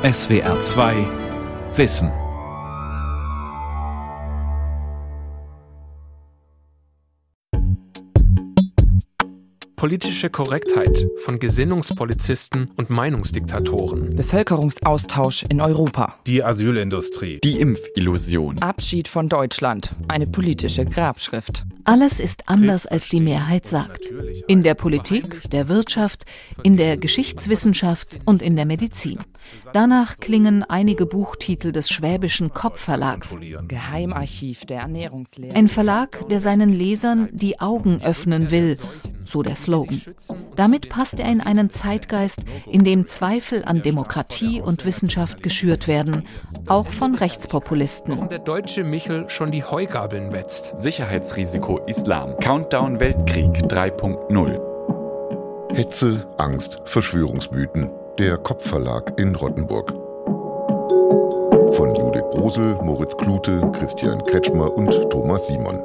SWR 2 Wissen. Politische Korrektheit von Gesinnungspolizisten und Meinungsdiktatoren. Bevölkerungsaustausch in Europa. Die Asylindustrie. Die Impfillusion. Abschied von Deutschland. Eine politische Grabschrift. Alles ist anders, als die Mehrheit sagt. In der Politik, der Wirtschaft, in der Geschichtswissenschaft und in der Medizin. Danach klingen einige Buchtitel des Schwäbischen Kopfverlags. Geheimarchiv der Ernährungslehre. Ein Verlag, der seinen Lesern die Augen öffnen will, so der Slogan. Damit passt er in einen Zeitgeist, in dem Zweifel an Demokratie und Wissenschaft geschürt werden, auch von Rechtspopulisten. Warum der deutsche Michel schon die Heugabeln wetzt. Sicherheitsrisiko Islam. Countdown Weltkrieg 3.0. Hetze, Angst, Verschwörungsmythen. Der Kopfverlag in Rottenburg. Von Judith Brosel, Moritz Klute, Christian Kretschmer und Thomas Simon.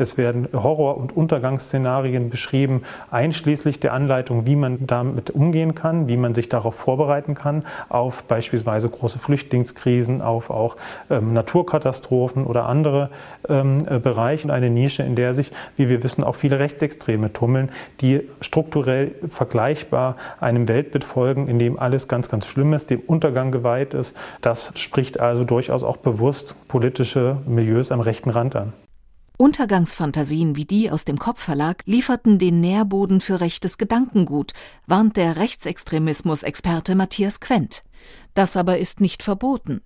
Es werden Horror- und Untergangsszenarien beschrieben, einschließlich der Anleitung, wie man damit umgehen kann, wie man sich darauf vorbereiten kann, auf beispielsweise große Flüchtlingskrisen, auf auch ähm, Naturkatastrophen oder andere ähm, äh, Bereiche. Eine Nische, in der sich, wie wir wissen, auch viele Rechtsextreme tummeln, die strukturell vergleichbar einem Weltbild folgen, in dem alles ganz, ganz schlimm ist, dem Untergang geweiht ist. Das spricht also durchaus auch bewusst politische Milieus am rechten Rand an. Untergangsfantasien wie die aus dem Kopfverlag lieferten den Nährboden für rechtes Gedankengut, warnt der Rechtsextremismus-Experte Matthias Quent. Das aber ist nicht verboten.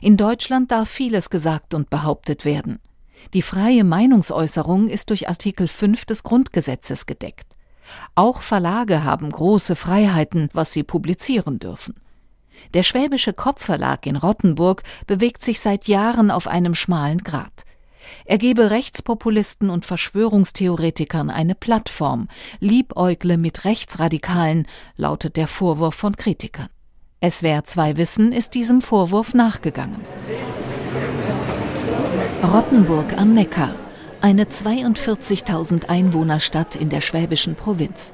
In Deutschland darf vieles gesagt und behauptet werden. Die freie Meinungsäußerung ist durch Artikel 5 des Grundgesetzes gedeckt. Auch Verlage haben große Freiheiten, was sie publizieren dürfen. Der Schwäbische Kopfverlag in Rottenburg bewegt sich seit Jahren auf einem schmalen Grat. Er gebe Rechtspopulisten und Verschwörungstheoretikern eine Plattform, liebäugle mit Rechtsradikalen, lautet der Vorwurf von Kritikern. SWR 2 Wissen ist diesem Vorwurf nachgegangen. Rottenburg am Neckar, eine 42.000 Einwohnerstadt in der schwäbischen Provinz.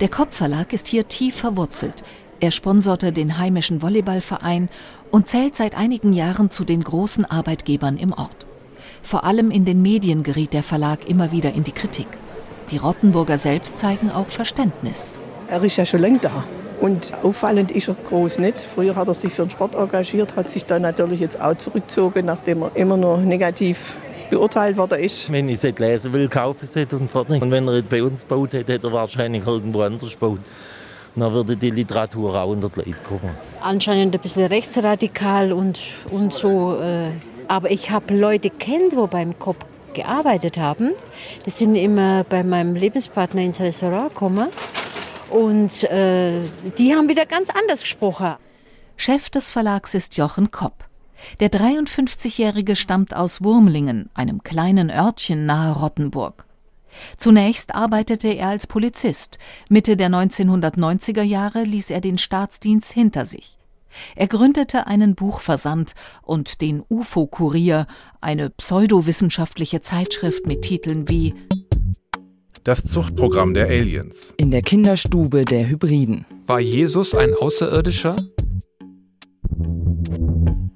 Der Kopfverlag ist hier tief verwurzelt. Er sponserte den heimischen Volleyballverein und zählt seit einigen Jahren zu den großen Arbeitgebern im Ort. Vor allem in den Medien geriet der Verlag immer wieder in die Kritik. Die Rottenburger selbst zeigen auch Verständnis. Er ist ja schon länger da. Und auffallend ist er groß nicht. Früher hat er sich für den Sport engagiert, hat sich dann natürlich jetzt auch zurückgezogen, nachdem er immer nur negativ beurteilt worden ist. Wenn ich es lesen will, kaufe ich es und fertig. Und wenn er es bei uns baut hätte, hätte er wahrscheinlich irgendwo anders gebaut. Dann würde die Literatur auch unter die Leute kommen. Anscheinend ein bisschen rechtsradikal und, und so. Äh aber ich habe Leute kennt, wo beim Kopf gearbeitet haben. Die sind immer bei meinem Lebenspartner ins Restaurant gekommen. Und äh, die haben wieder ganz anders gesprochen. Chef des Verlags ist Jochen Kopp. Der 53-Jährige stammt aus Wurmlingen, einem kleinen Örtchen nahe Rottenburg. Zunächst arbeitete er als Polizist. Mitte der 1990er Jahre ließ er den Staatsdienst hinter sich. Er gründete einen Buchversand und den UFO-Kurier, eine pseudowissenschaftliche Zeitschrift mit Titeln wie Das Zuchtprogramm der Aliens. In der Kinderstube der Hybriden. War Jesus ein Außerirdischer?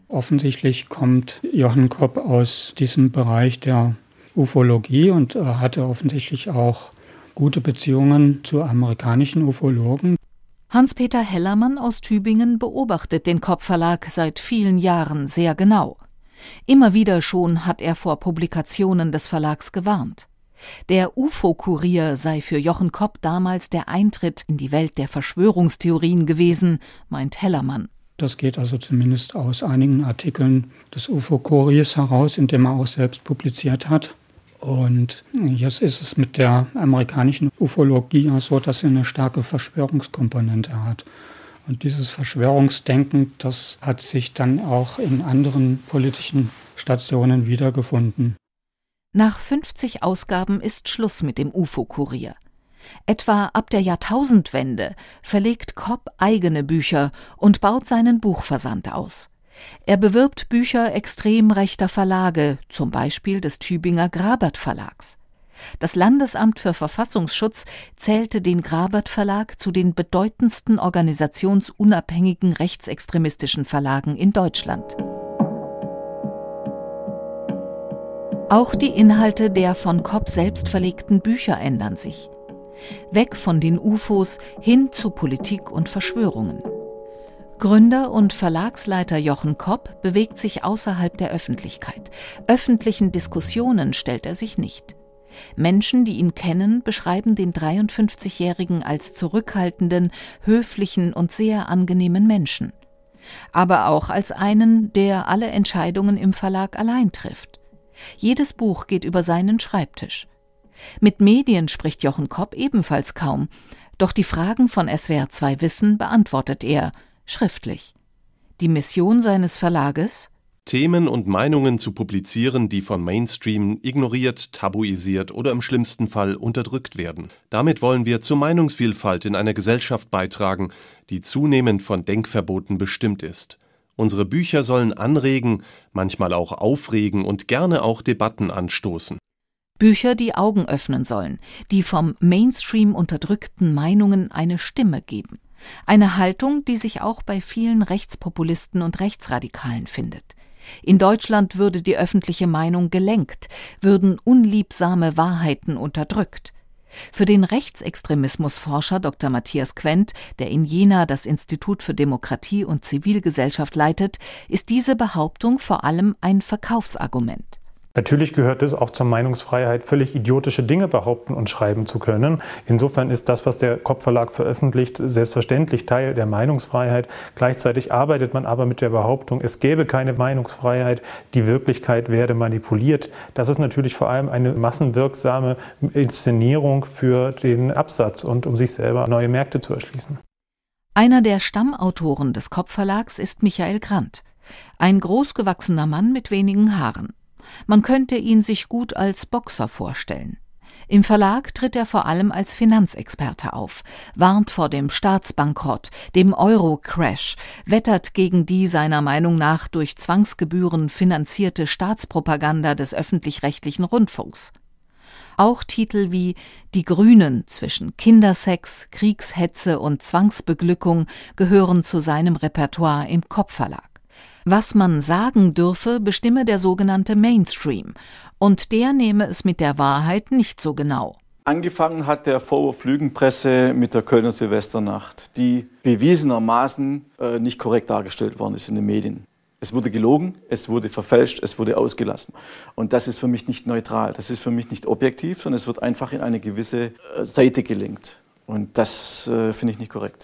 Offensichtlich kommt Johann Kopp aus diesem Bereich der Ufologie und hatte offensichtlich auch gute Beziehungen zu amerikanischen Ufologen. Hans-Peter Hellermann aus Tübingen beobachtet den Kopfverlag seit vielen Jahren sehr genau. Immer wieder schon hat er vor Publikationen des Verlags gewarnt. Der UFO-Kurier sei für Jochen Kopp damals der Eintritt in die Welt der Verschwörungstheorien gewesen, meint Hellermann. Das geht also zumindest aus einigen Artikeln des UFO-Kuriers heraus, in dem er auch selbst publiziert hat. Und jetzt ist es mit der amerikanischen Ufologie so, dass sie eine starke Verschwörungskomponente hat. Und dieses Verschwörungsdenken, das hat sich dann auch in anderen politischen Stationen wiedergefunden. Nach 50 Ausgaben ist Schluss mit dem UFO-Kurier. Etwa ab der Jahrtausendwende verlegt Kopp eigene Bücher und baut seinen Buchversand aus. Er bewirbt Bücher extrem rechter Verlage, zum Beispiel des Tübinger Grabert Verlags. Das Landesamt für Verfassungsschutz zählte den Grabert Verlag zu den bedeutendsten organisationsunabhängigen rechtsextremistischen Verlagen in Deutschland. Auch die Inhalte der von Kopp selbst verlegten Bücher ändern sich. Weg von den UFOs hin zu Politik und Verschwörungen. Gründer und Verlagsleiter Jochen Kopp bewegt sich außerhalb der Öffentlichkeit. Öffentlichen Diskussionen stellt er sich nicht. Menschen, die ihn kennen, beschreiben den 53-Jährigen als zurückhaltenden, höflichen und sehr angenehmen Menschen. Aber auch als einen, der alle Entscheidungen im Verlag allein trifft. Jedes Buch geht über seinen Schreibtisch. Mit Medien spricht Jochen Kopp ebenfalls kaum, doch die Fragen von SWR 2 Wissen beantwortet er schriftlich. Die Mission seines Verlages Themen und Meinungen zu publizieren, die von Mainstream ignoriert, tabuisiert oder im schlimmsten Fall unterdrückt werden. Damit wollen wir zur Meinungsvielfalt in einer Gesellschaft beitragen, die zunehmend von Denkverboten bestimmt ist. Unsere Bücher sollen anregen, manchmal auch aufregen und gerne auch Debatten anstoßen. Bücher, die Augen öffnen sollen, die vom Mainstream unterdrückten Meinungen eine Stimme geben. Eine Haltung, die sich auch bei vielen Rechtspopulisten und Rechtsradikalen findet. In Deutschland würde die öffentliche Meinung gelenkt, würden unliebsame Wahrheiten unterdrückt. Für den Rechtsextremismusforscher Dr. Matthias Quent, der in Jena das Institut für Demokratie und Zivilgesellschaft leitet, ist diese Behauptung vor allem ein Verkaufsargument. Natürlich gehört es auch zur Meinungsfreiheit, völlig idiotische Dinge behaupten und schreiben zu können. Insofern ist das, was der Kopfverlag veröffentlicht, selbstverständlich Teil der Meinungsfreiheit. Gleichzeitig arbeitet man aber mit der Behauptung, es gäbe keine Meinungsfreiheit, die Wirklichkeit werde manipuliert. Das ist natürlich vor allem eine massenwirksame Inszenierung für den Absatz und um sich selber neue Märkte zu erschließen. Einer der Stammautoren des Kopfverlags ist Michael Grant. Ein großgewachsener Mann mit wenigen Haaren. Man könnte ihn sich gut als Boxer vorstellen. Im Verlag tritt er vor allem als Finanzexperte auf, warnt vor dem Staatsbankrott, dem Euro-Crash, wettert gegen die seiner Meinung nach durch Zwangsgebühren finanzierte Staatspropaganda des öffentlich-rechtlichen Rundfunks. Auch Titel wie Die Grünen zwischen Kindersex, Kriegshetze und Zwangsbeglückung gehören zu seinem Repertoire im Kopfverlag. Was man sagen dürfe, bestimme der sogenannte Mainstream, und der nehme es mit der Wahrheit nicht so genau. Angefangen hat der Vorwurf Lügenpresse mit der Kölner Silvesternacht, die bewiesenermaßen äh, nicht korrekt dargestellt worden ist in den Medien. Es wurde gelogen, es wurde verfälscht, es wurde ausgelassen. Und das ist für mich nicht neutral, das ist für mich nicht objektiv, sondern es wird einfach in eine gewisse äh, Seite gelenkt. Und das äh, finde ich nicht korrekt.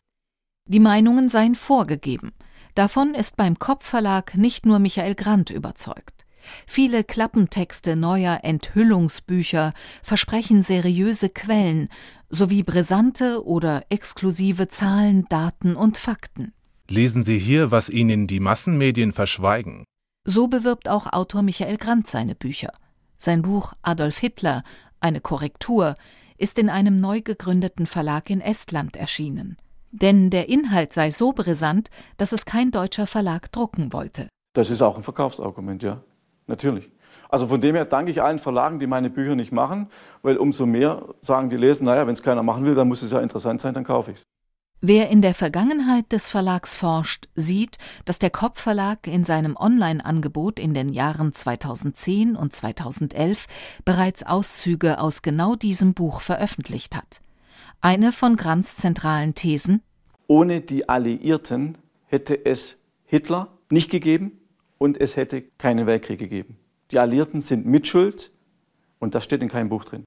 Die Meinungen seien vorgegeben. Davon ist beim Kopp Verlag nicht nur Michael Grant überzeugt. Viele Klappentexte neuer Enthüllungsbücher versprechen seriöse Quellen sowie brisante oder exklusive Zahlen, Daten und Fakten. Lesen Sie hier, was Ihnen die Massenmedien verschweigen. So bewirbt auch Autor Michael Grant seine Bücher. Sein Buch Adolf Hitler, eine Korrektur, ist in einem neu gegründeten Verlag in Estland erschienen denn der Inhalt sei so brisant, dass es kein deutscher Verlag drucken wollte. Das ist auch ein Verkaufsargument, ja, natürlich. Also von dem her danke ich allen Verlagen, die meine Bücher nicht machen, weil umso mehr sagen die Leser, naja, wenn es keiner machen will, dann muss es ja interessant sein, dann kaufe ich es. Wer in der Vergangenheit des Verlags forscht, sieht, dass der Kopp Verlag in seinem Online-Angebot in den Jahren 2010 und 2011 bereits Auszüge aus genau diesem Buch veröffentlicht hat. Eine von Grants zentralen Thesen Ohne die Alliierten hätte es Hitler nicht gegeben und es hätte keinen Weltkrieg gegeben. Die Alliierten sind mitschuld und das steht in keinem Buch drin.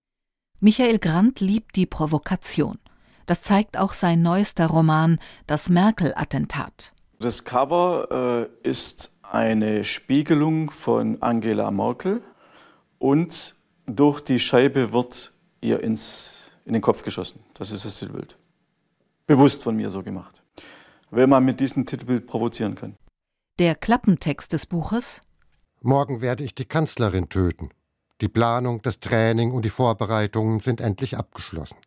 Michael Grant liebt die Provokation. Das zeigt auch sein neuester Roman Das Merkel-Attentat. Das Cover äh, ist eine Spiegelung von Angela Merkel und durch die Scheibe wird ihr ins in den Kopf geschossen. Das ist das Titelbild. Bewusst von mir so gemacht. Wenn man mit diesem Titelbild provozieren kann. Der Klappentext des Buches Morgen werde ich die Kanzlerin töten. Die Planung, das Training und die Vorbereitungen sind endlich abgeschlossen.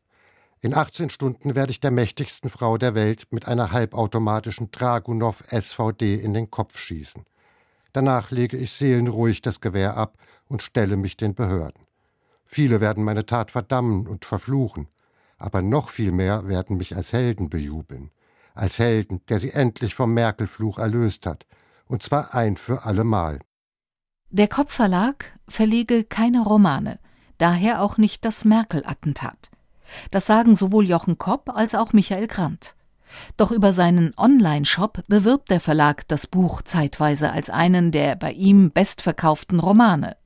In 18 Stunden werde ich der mächtigsten Frau der Welt mit einer halbautomatischen Dragunov SVD in den Kopf schießen. Danach lege ich seelenruhig das Gewehr ab und stelle mich den Behörden. Viele werden meine Tat verdammen und verfluchen, aber noch viel mehr werden mich als Helden bejubeln, als Helden, der sie endlich vom Merkel-Fluch erlöst hat, und zwar ein für allemal. Der Kopfverlag verlege keine Romane, daher auch nicht das Merkel-Attentat. Das sagen sowohl Jochen Kopp als auch Michael Grant. Doch über seinen Online-Shop bewirbt der Verlag das Buch zeitweise als einen der bei ihm bestverkauften Romane.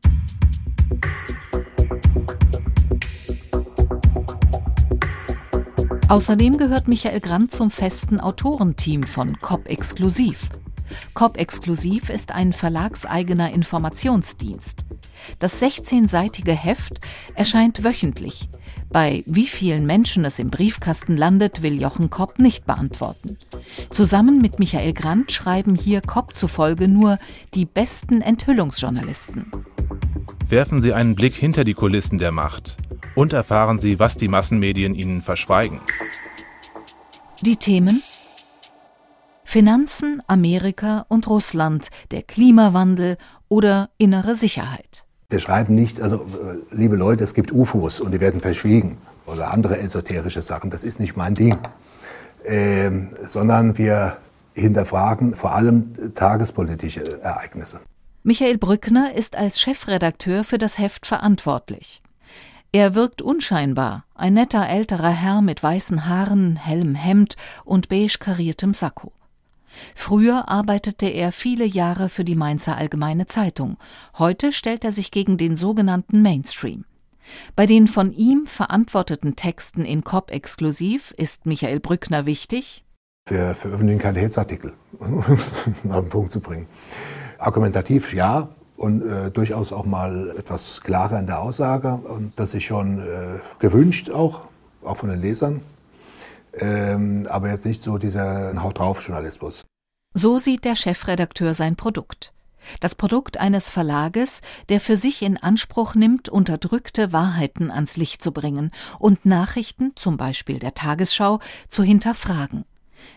Außerdem gehört Michael Grant zum festen Autorenteam von Kopp Exklusiv. Kopp Exklusiv ist ein verlagseigener Informationsdienst. Das 16-seitige Heft erscheint wöchentlich. Bei wie vielen Menschen es im Briefkasten landet, will Jochen Kopp nicht beantworten. Zusammen mit Michael Grant schreiben hier Kopp zufolge nur die besten Enthüllungsjournalisten. Werfen Sie einen Blick hinter die Kulissen der Macht und erfahren Sie, was die Massenmedien Ihnen verschweigen. Die Themen Finanzen, Amerika und Russland, der Klimawandel oder innere Sicherheit. Wir schreiben nicht, also äh, liebe Leute, es gibt UFOs und die werden verschwiegen oder andere esoterische Sachen. Das ist nicht mein Ding. Ähm, sondern wir hinterfragen vor allem tagespolitische Ereignisse. Michael Brückner ist als Chefredakteur für das Heft verantwortlich. Er wirkt unscheinbar, ein netter älterer Herr mit weißen Haaren, hellem Hemd und beige kariertem Sakko. Früher arbeitete er viele Jahre für die Mainzer Allgemeine Zeitung. Heute stellt er sich gegen den sogenannten Mainstream. Bei den von ihm verantworteten Texten in COP exklusiv ist Michael Brückner wichtig. Wir veröffentlichen keine Hetzartikel, um es auf den Punkt zu bringen. Argumentativ ja, und äh, durchaus auch mal etwas klarer in der Aussage. Und das ist schon äh, gewünscht auch, auch von den Lesern. Ähm, aber jetzt nicht so dieser Haut drauf Journalismus. So sieht der Chefredakteur sein Produkt. Das Produkt eines Verlages, der für sich in Anspruch nimmt, unterdrückte Wahrheiten ans Licht zu bringen und Nachrichten, zum Beispiel der Tagesschau, zu hinterfragen.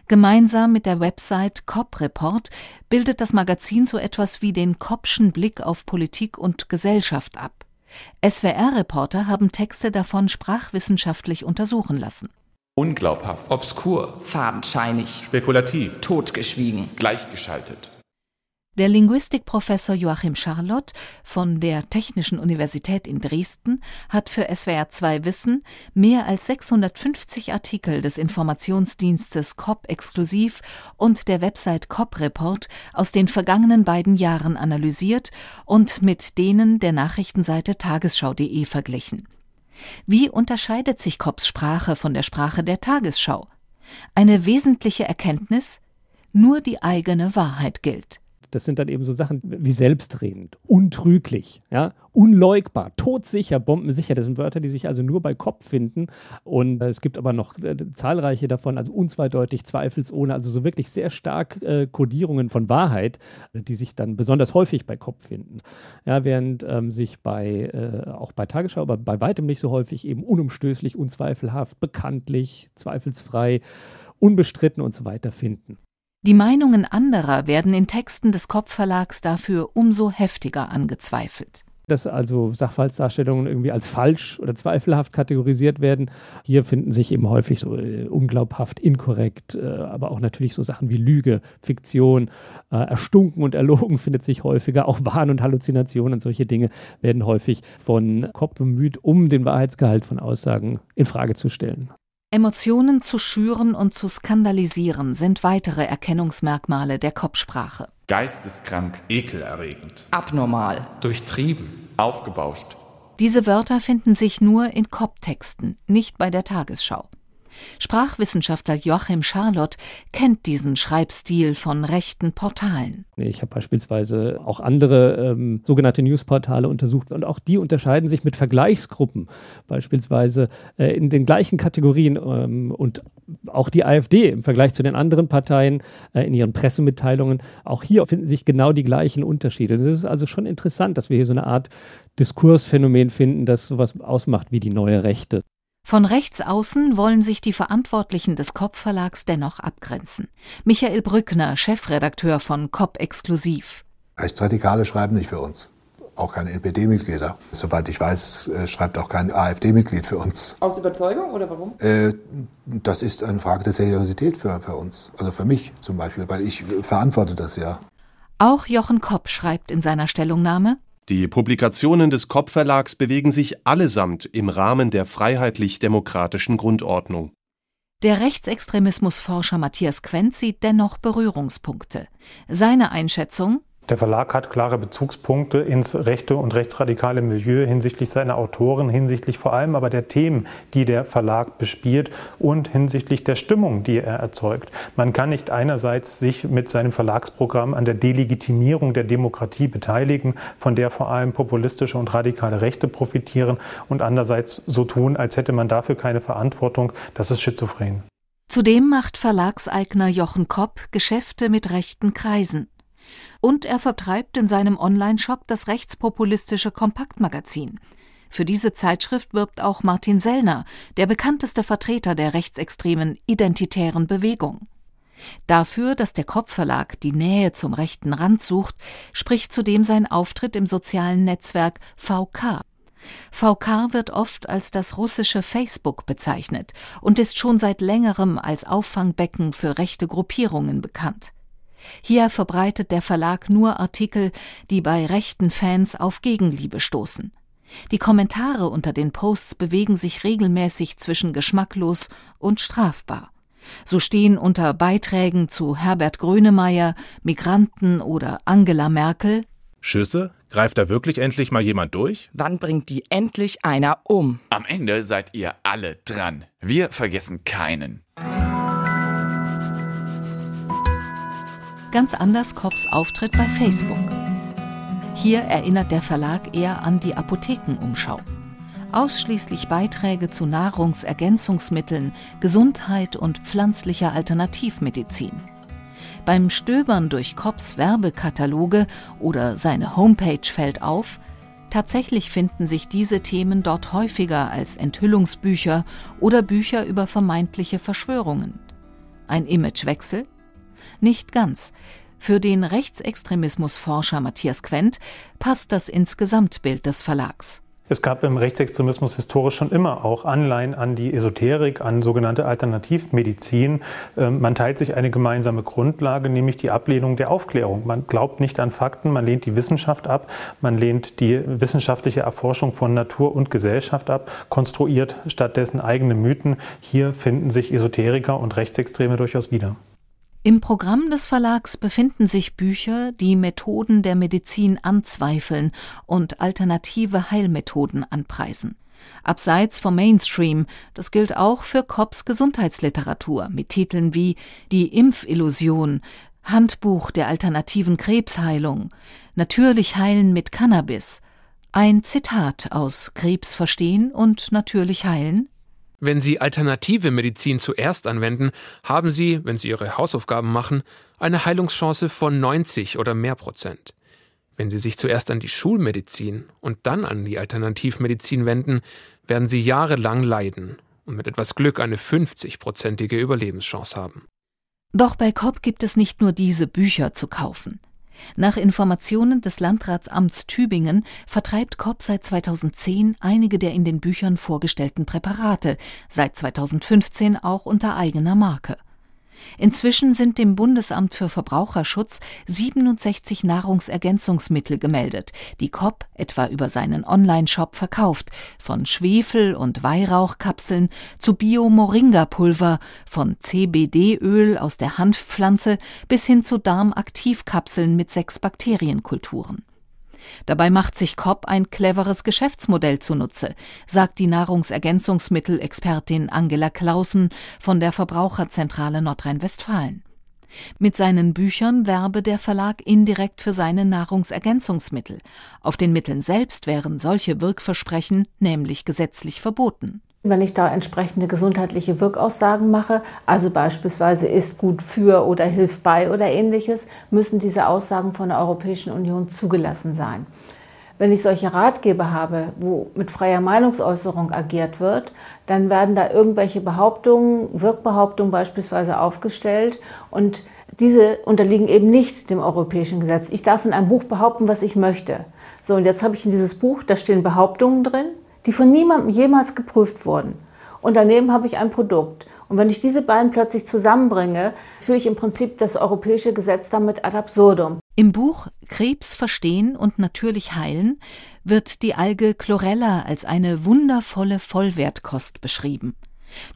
Gemeinsam mit der Website Cop Report bildet das Magazin so etwas wie den Koppschen Blick auf Politik und Gesellschaft ab. SWR-Reporter haben Texte davon sprachwissenschaftlich untersuchen lassen. Unglaubhaft. Obskur. Fadenscheinig. Spekulativ. Totgeschwiegen. Gleichgeschaltet. Der Linguistikprofessor Joachim Charlotte von der Technischen Universität in Dresden hat für SWR2 Wissen mehr als 650 Artikel des Informationsdienstes COP exklusiv und der Website COP Report aus den vergangenen beiden Jahren analysiert und mit denen der Nachrichtenseite tagesschau.de verglichen. Wie unterscheidet sich COPs Sprache von der Sprache der Tagesschau? Eine wesentliche Erkenntnis? Nur die eigene Wahrheit gilt. Das sind dann eben so Sachen wie selbstredend, untrüglich, ja, unleugbar, todsicher, bombensicher. Das sind Wörter, die sich also nur bei Kopf finden. Und äh, es gibt aber noch äh, zahlreiche davon, also unzweideutig, zweifelsohne, also so wirklich sehr stark äh, Kodierungen von Wahrheit, äh, die sich dann besonders häufig bei Kopf finden. Ja, während ähm, sich bei, äh, auch bei Tagesschau, aber bei weitem nicht so häufig eben unumstößlich, unzweifelhaft, bekanntlich, zweifelsfrei, unbestritten und so weiter finden. Die Meinungen anderer werden in Texten des Kopfverlags dafür umso heftiger angezweifelt. Dass also Sachverhaltsdarstellungen irgendwie als falsch oder zweifelhaft kategorisiert werden. Hier finden sich eben häufig so äh, unglaubhaft, inkorrekt, äh, aber auch natürlich so Sachen wie Lüge, Fiktion, äh, erstunken und erlogen findet sich häufiger. Auch Wahn und Halluzinationen und solche Dinge werden häufig von Kopf bemüht, um den Wahrheitsgehalt von Aussagen in Frage zu stellen. Emotionen zu schüren und zu skandalisieren sind weitere Erkennungsmerkmale der Kopfsprache. Geisteskrank. Ekelerregend. Abnormal. Durchtrieben. Aufgebauscht. Diese Wörter finden sich nur in Kopftexten, nicht bei der Tagesschau. Sprachwissenschaftler Joachim Charlotte kennt diesen Schreibstil von rechten Portalen. Ich habe beispielsweise auch andere ähm, sogenannte Newsportale untersucht und auch die unterscheiden sich mit Vergleichsgruppen, beispielsweise äh, in den gleichen Kategorien ähm, und auch die AfD im Vergleich zu den anderen Parteien äh, in ihren Pressemitteilungen. Auch hier finden sich genau die gleichen Unterschiede. Das ist also schon interessant, dass wir hier so eine Art Diskursphänomen finden, das sowas ausmacht wie die neue Rechte. Von rechts außen wollen sich die Verantwortlichen des Kopp Verlags dennoch abgrenzen. Michael Brückner, Chefredakteur von Kopp Exklusiv. Rechtsradikale schreiben nicht für uns. auch keine NPD-Mitglieder. Soweit ich weiß, äh, schreibt auch kein AfD-Mitglied für uns. Aus Überzeugung oder warum? Äh, das ist eine Frage der Seriosität für, für uns. Also für mich zum Beispiel, weil ich verantworte das ja. Auch Jochen Kopp schreibt in seiner Stellungnahme, die Publikationen des Kopp Verlags bewegen sich allesamt im Rahmen der freiheitlich-demokratischen Grundordnung. Der Rechtsextremismusforscher Matthias Quent sieht dennoch Berührungspunkte. Seine Einschätzung der Verlag hat klare Bezugspunkte ins rechte und rechtsradikale Milieu hinsichtlich seiner Autoren, hinsichtlich vor allem aber der Themen, die der Verlag bespielt und hinsichtlich der Stimmung, die er erzeugt. Man kann nicht einerseits sich mit seinem Verlagsprogramm an der Delegitimierung der Demokratie beteiligen, von der vor allem populistische und radikale Rechte profitieren und andererseits so tun, als hätte man dafür keine Verantwortung. Das ist schizophren. Zudem macht Verlagseigner Jochen Kopp Geschäfte mit rechten Kreisen. Und er vertreibt in seinem Online-Shop das rechtspopulistische Kompaktmagazin. Für diese Zeitschrift wirbt auch Martin Sellner, der bekannteste Vertreter der rechtsextremen identitären Bewegung. Dafür, dass der Kopfverlag die Nähe zum rechten Rand sucht, spricht zudem sein Auftritt im sozialen Netzwerk VK. VK wird oft als das russische Facebook bezeichnet und ist schon seit längerem als Auffangbecken für rechte Gruppierungen bekannt. Hier verbreitet der Verlag nur Artikel, die bei rechten Fans auf Gegenliebe stoßen. Die Kommentare unter den Posts bewegen sich regelmäßig zwischen geschmacklos und strafbar. So stehen unter Beiträgen zu Herbert Grönemeyer, Migranten oder Angela Merkel Schüsse? Greift da wirklich endlich mal jemand durch? Wann bringt die endlich einer um? Am Ende seid ihr alle dran. Wir vergessen keinen. Ganz anders Kopps Auftritt bei Facebook. Hier erinnert der Verlag eher an die Apothekenumschau. Ausschließlich Beiträge zu Nahrungsergänzungsmitteln, Gesundheit und pflanzlicher Alternativmedizin. Beim Stöbern durch Kopps Werbekataloge oder seine Homepage fällt auf, tatsächlich finden sich diese Themen dort häufiger als Enthüllungsbücher oder Bücher über vermeintliche Verschwörungen. Ein Imagewechsel? Nicht ganz. Für den Rechtsextremismusforscher Matthias Quent passt das Insgesamtbild des Verlags. Es gab im Rechtsextremismus historisch schon immer auch Anleihen an die Esoterik, an sogenannte Alternativmedizin. Ähm, man teilt sich eine gemeinsame Grundlage, nämlich die Ablehnung der Aufklärung. Man glaubt nicht an Fakten, man lehnt die Wissenschaft ab, man lehnt die wissenschaftliche Erforschung von Natur und Gesellschaft ab, konstruiert stattdessen eigene Mythen. Hier finden sich Esoteriker und Rechtsextreme durchaus wieder. Im Programm des Verlags befinden sich Bücher, die Methoden der Medizin anzweifeln und alternative Heilmethoden anpreisen. Abseits vom Mainstream, das gilt auch für Kopps Gesundheitsliteratur mit Titeln wie Die Impfillusion, Handbuch der alternativen Krebsheilung, Natürlich heilen mit Cannabis. Ein Zitat aus Krebs verstehen und natürlich heilen wenn Sie alternative Medizin zuerst anwenden, haben Sie, wenn Sie Ihre Hausaufgaben machen, eine Heilungschance von 90 oder mehr Prozent. Wenn Sie sich zuerst an die Schulmedizin und dann an die Alternativmedizin wenden, werden Sie jahrelang leiden und mit etwas Glück eine 50-prozentige Überlebenschance haben. Doch bei Kopp gibt es nicht nur diese Bücher zu kaufen. Nach Informationen des Landratsamts Tübingen vertreibt Kopp seit 2010 einige der in den Büchern vorgestellten Präparate, seit 2015 auch unter eigener Marke. Inzwischen sind dem Bundesamt für Verbraucherschutz 67 Nahrungsergänzungsmittel gemeldet, die Kopp etwa über seinen Online-Shop verkauft, von Schwefel- und Weihrauchkapseln zu Bio-Moringa-Pulver, von CBD-Öl aus der Hanfpflanze bis hin zu Darmaktivkapseln mit sechs Bakterienkulturen. Dabei macht sich Kopp ein cleveres Geschäftsmodell zunutze, sagt die Nahrungsergänzungsmittelexpertin Angela Clausen von der Verbraucherzentrale Nordrhein-Westfalen. Mit seinen Büchern werbe der Verlag indirekt für seine Nahrungsergänzungsmittel. Auf den Mitteln selbst wären solche Wirkversprechen nämlich gesetzlich verboten. Wenn ich da entsprechende gesundheitliche Wirkaussagen mache, also beispielsweise ist gut für oder hilft bei oder ähnliches, müssen diese Aussagen von der Europäischen Union zugelassen sein. Wenn ich solche Ratgeber habe, wo mit freier Meinungsäußerung agiert wird, dann werden da irgendwelche Behauptungen, Wirkbehauptungen beispielsweise aufgestellt und Diese unterliegen eben nicht dem europäischen Gesetz. Ich darf in einem Buch behaupten, was ich möchte. So, und jetzt habe ich in dieses Buch, da stehen Behauptungen drin, die von niemandem jemals geprüft wurden. Und daneben habe ich ein Produkt. Und wenn ich diese beiden plötzlich zusammenbringe, führe ich im Prinzip das europäische Gesetz damit ad absurdum. Im Buch Krebs verstehen und natürlich heilen wird die Alge Chlorella als eine wundervolle Vollwertkost beschrieben.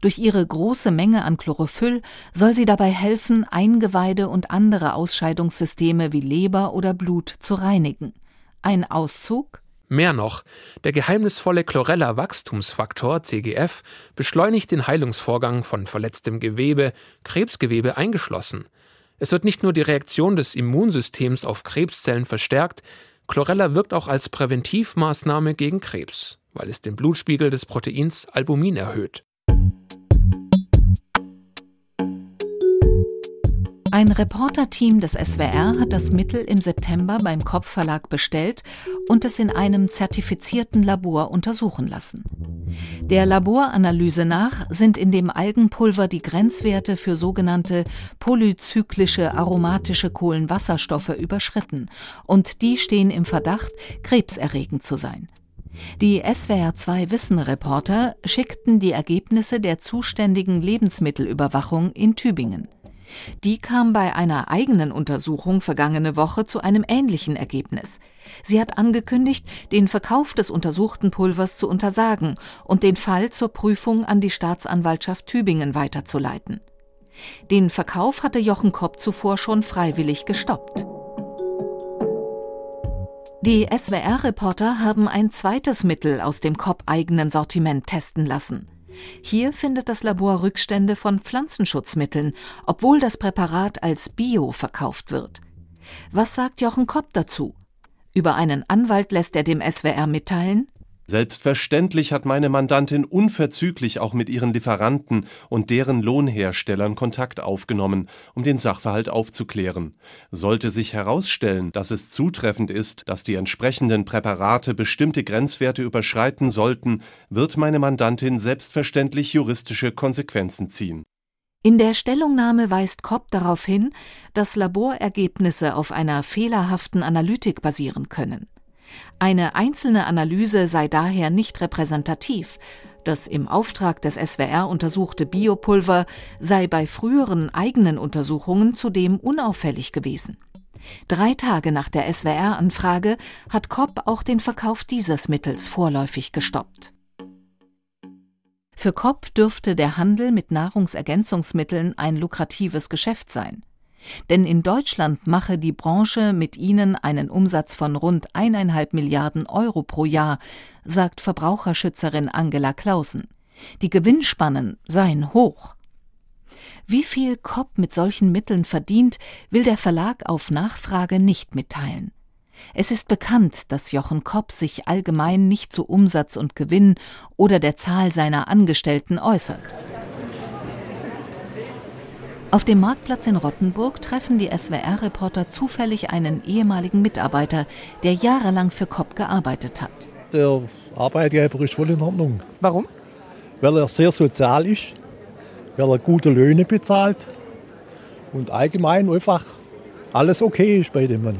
Durch ihre große Menge an Chlorophyll soll sie dabei helfen, Eingeweide und andere Ausscheidungssysteme wie Leber oder Blut zu reinigen. Ein Auszug Mehr noch, der geheimnisvolle Chlorella-Wachstumsfaktor CGF beschleunigt den Heilungsvorgang von verletztem Gewebe, Krebsgewebe eingeschlossen. Es wird nicht nur die Reaktion des Immunsystems auf Krebszellen verstärkt, Chlorella wirkt auch als Präventivmaßnahme gegen Krebs, weil es den Blutspiegel des Proteins Albumin erhöht. Ein Reporterteam des SWR hat das Mittel im September beim Kopf Verlag bestellt und es in einem zertifizierten Labor untersuchen lassen. Der Laboranalyse nach sind in dem Algenpulver die Grenzwerte für sogenannte polyzyklische aromatische Kohlenwasserstoffe überschritten und die stehen im Verdacht, krebserregend zu sein. Die SWR2 Wissen-Reporter schickten die Ergebnisse der zuständigen Lebensmittelüberwachung in Tübingen. Die kam bei einer eigenen Untersuchung vergangene Woche zu einem ähnlichen Ergebnis. Sie hat angekündigt, den Verkauf des untersuchten Pulvers zu untersagen und den Fall zur Prüfung an die Staatsanwaltschaft Tübingen weiterzuleiten. Den Verkauf hatte Jochen Kopp zuvor schon freiwillig gestoppt. Die SWR-Reporter haben ein zweites Mittel aus dem Kopp-eigenen Sortiment testen lassen. Hier findet das Labor Rückstände von Pflanzenschutzmitteln, obwohl das Präparat als Bio verkauft wird. Was sagt Jochen Kopp dazu? Über einen Anwalt lässt er dem SWR mitteilen, Selbstverständlich hat meine Mandantin unverzüglich auch mit ihren Lieferanten und deren Lohnherstellern Kontakt aufgenommen, um den Sachverhalt aufzuklären. Sollte sich herausstellen, dass es zutreffend ist, dass die entsprechenden Präparate bestimmte Grenzwerte überschreiten sollten, wird meine Mandantin selbstverständlich juristische Konsequenzen ziehen. In der Stellungnahme weist Kopp darauf hin, dass Laborergebnisse auf einer fehlerhaften Analytik basieren können. Eine einzelne Analyse sei daher nicht repräsentativ. Das im Auftrag des SWR untersuchte Biopulver sei bei früheren eigenen Untersuchungen zudem unauffällig gewesen. Drei Tage nach der SWR-Anfrage hat Kopp auch den Verkauf dieses Mittels vorläufig gestoppt. Für Kopp dürfte der Handel mit Nahrungsergänzungsmitteln ein lukratives Geschäft sein. Denn in Deutschland mache die Branche mit ihnen einen Umsatz von rund eineinhalb Milliarden Euro pro Jahr, sagt Verbraucherschützerin Angela Clausen. Die Gewinnspannen seien hoch. Wie viel Kopp mit solchen Mitteln verdient, will der Verlag auf Nachfrage nicht mitteilen. Es ist bekannt, dass Jochen Kopp sich allgemein nicht zu Umsatz und Gewinn oder der Zahl seiner Angestellten äußert. Auf dem Marktplatz in Rottenburg treffen die SWR-Reporter zufällig einen ehemaligen Mitarbeiter, der jahrelang für Kopp gearbeitet hat. Der Arbeitgeber ist voll in Ordnung. Warum? Weil er sehr sozial ist, weil er gute Löhne bezahlt und allgemein einfach alles okay ist bei dem Mann.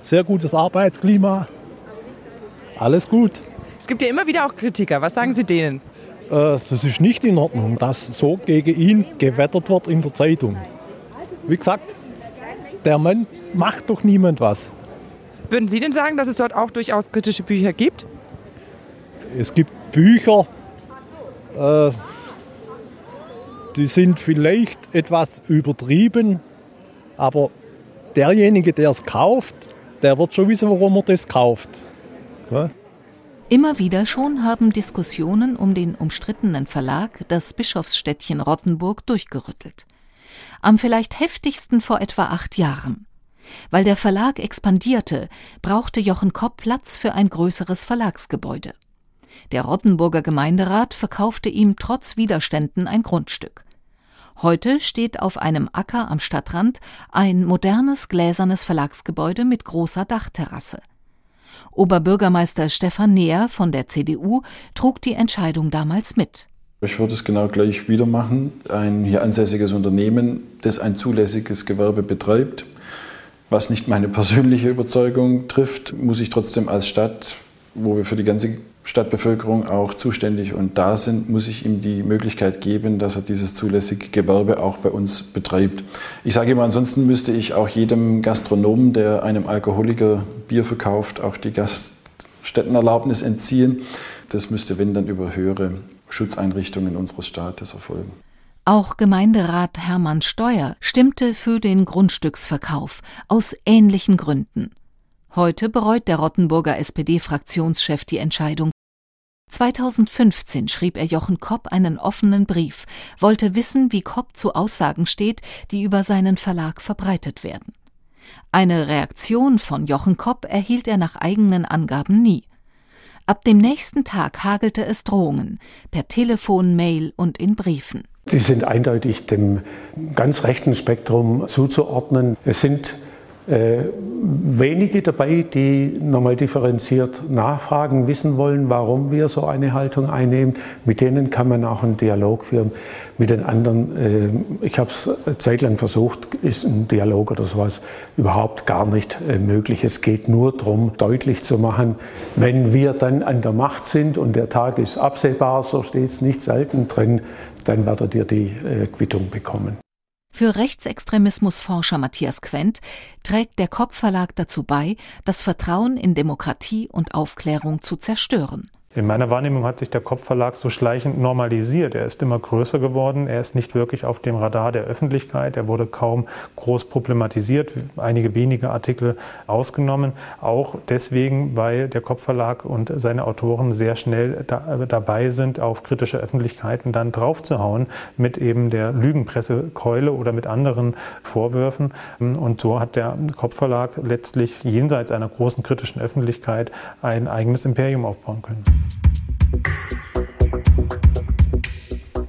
Sehr gutes Arbeitsklima, alles gut. Es gibt ja immer wieder auch Kritiker. Was sagen Sie denen? Äh, das ist nicht in Ordnung, dass so gegen ihn gewettert wird in der Zeitung. Wie gesagt, der Mann macht doch niemand was. Würden Sie denn sagen, dass es dort auch durchaus kritische Bücher gibt? Es gibt Bücher, äh, die sind vielleicht etwas übertrieben, aber derjenige, der es kauft, der wird schon wissen, warum er das kauft. Ja? Immer wieder schon haben Diskussionen um den umstrittenen Verlag das Bischofsstädtchen Rottenburg durchgerüttelt. Am vielleicht heftigsten vor etwa acht Jahren. Weil der Verlag expandierte, brauchte Jochen Kopp Platz für ein größeres Verlagsgebäude. Der Rottenburger Gemeinderat verkaufte ihm trotz Widerständen ein Grundstück. Heute steht auf einem Acker am Stadtrand ein modernes gläsernes Verlagsgebäude mit großer Dachterrasse. Oberbürgermeister Stefan Neher von der CDU trug die Entscheidung damals mit. Ich würde es genau gleich wieder machen. Ein hier ansässiges Unternehmen, das ein zulässiges Gewerbe betreibt, was nicht meine persönliche Überzeugung trifft, muss ich trotzdem als Stadt, wo wir für die ganze Stadtbevölkerung auch zuständig und da sind, muss ich ihm die Möglichkeit geben, dass er dieses zulässige Gewerbe auch bei uns betreibt. Ich sage immer, ansonsten müsste ich auch jedem Gastronomen, der einem Alkoholiker Bier verkauft, auch die Gaststättenerlaubnis entziehen. Das müsste, wenn, dann über höhere Schutzeinrichtungen unseres Staates erfolgen. Auch Gemeinderat Hermann Steuer stimmte für den Grundstücksverkauf aus ähnlichen Gründen. Heute bereut der Rottenburger SPD-Fraktionschef die Entscheidung. 2015 schrieb er Jochen Kopp einen offenen Brief, wollte wissen, wie Kopp zu Aussagen steht, die über seinen Verlag verbreitet werden. Eine Reaktion von Jochen Kopp erhielt er nach eigenen Angaben nie. Ab dem nächsten Tag hagelte es Drohungen, per Telefon, Mail und in Briefen. Sie sind eindeutig dem ganz rechten Spektrum zuzuordnen. Es sind äh, wenige dabei, die nochmal differenziert nachfragen, wissen wollen, warum wir so eine Haltung einnehmen. Mit denen kann man auch einen Dialog führen. Mit den anderen, äh, ich habe es eine Zeit lang versucht, ist ein Dialog oder sowas überhaupt gar nicht äh, möglich. Es geht nur darum, deutlich zu machen, wenn wir dann an der Macht sind und der Tag ist absehbar, so steht es nicht selten drin, dann werdet ihr die äh, Quittung bekommen. Für Rechtsextremismusforscher Matthias Quent trägt der Kopp Verlag dazu bei, das Vertrauen in Demokratie und Aufklärung zu zerstören. In meiner Wahrnehmung hat sich der Kopfverlag so schleichend normalisiert. Er ist immer größer geworden. Er ist nicht wirklich auf dem Radar der Öffentlichkeit. Er wurde kaum groß problematisiert. Einige wenige Artikel ausgenommen. Auch deswegen, weil der Kopfverlag und seine Autoren sehr schnell da, dabei sind, auf kritische Öffentlichkeiten dann draufzuhauen mit eben der Lügenpressekeule oder mit anderen Vorwürfen. Und so hat der Kopfverlag letztlich jenseits einer großen kritischen Öffentlichkeit ein eigenes Imperium aufbauen können.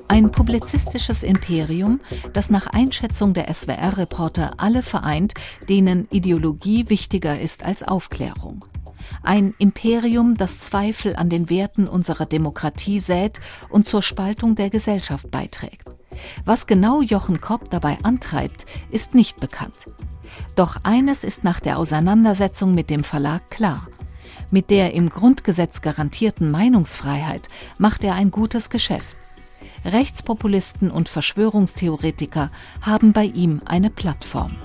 Ein publizistisches Imperium, das nach Einschätzung der SWR-Reporter alle vereint, denen Ideologie wichtiger ist als Aufklärung. Ein Imperium, das Zweifel an den Werten unserer Demokratie sät und zur Spaltung der Gesellschaft beiträgt. Was genau Jochen Kopp dabei antreibt, ist nicht bekannt. Doch eines ist nach der Auseinandersetzung mit dem Verlag klar. Mit der im Grundgesetz garantierten Meinungsfreiheit macht er ein gutes Geschäft. Rechtspopulisten und Verschwörungstheoretiker haben bei ihm eine Plattform.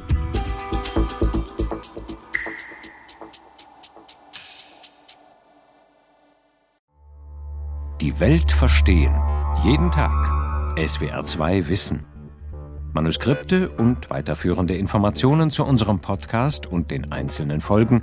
Die Welt verstehen. Jeden Tag. SWR2 Wissen. Manuskripte und weiterführende Informationen zu unserem Podcast und den einzelnen Folgen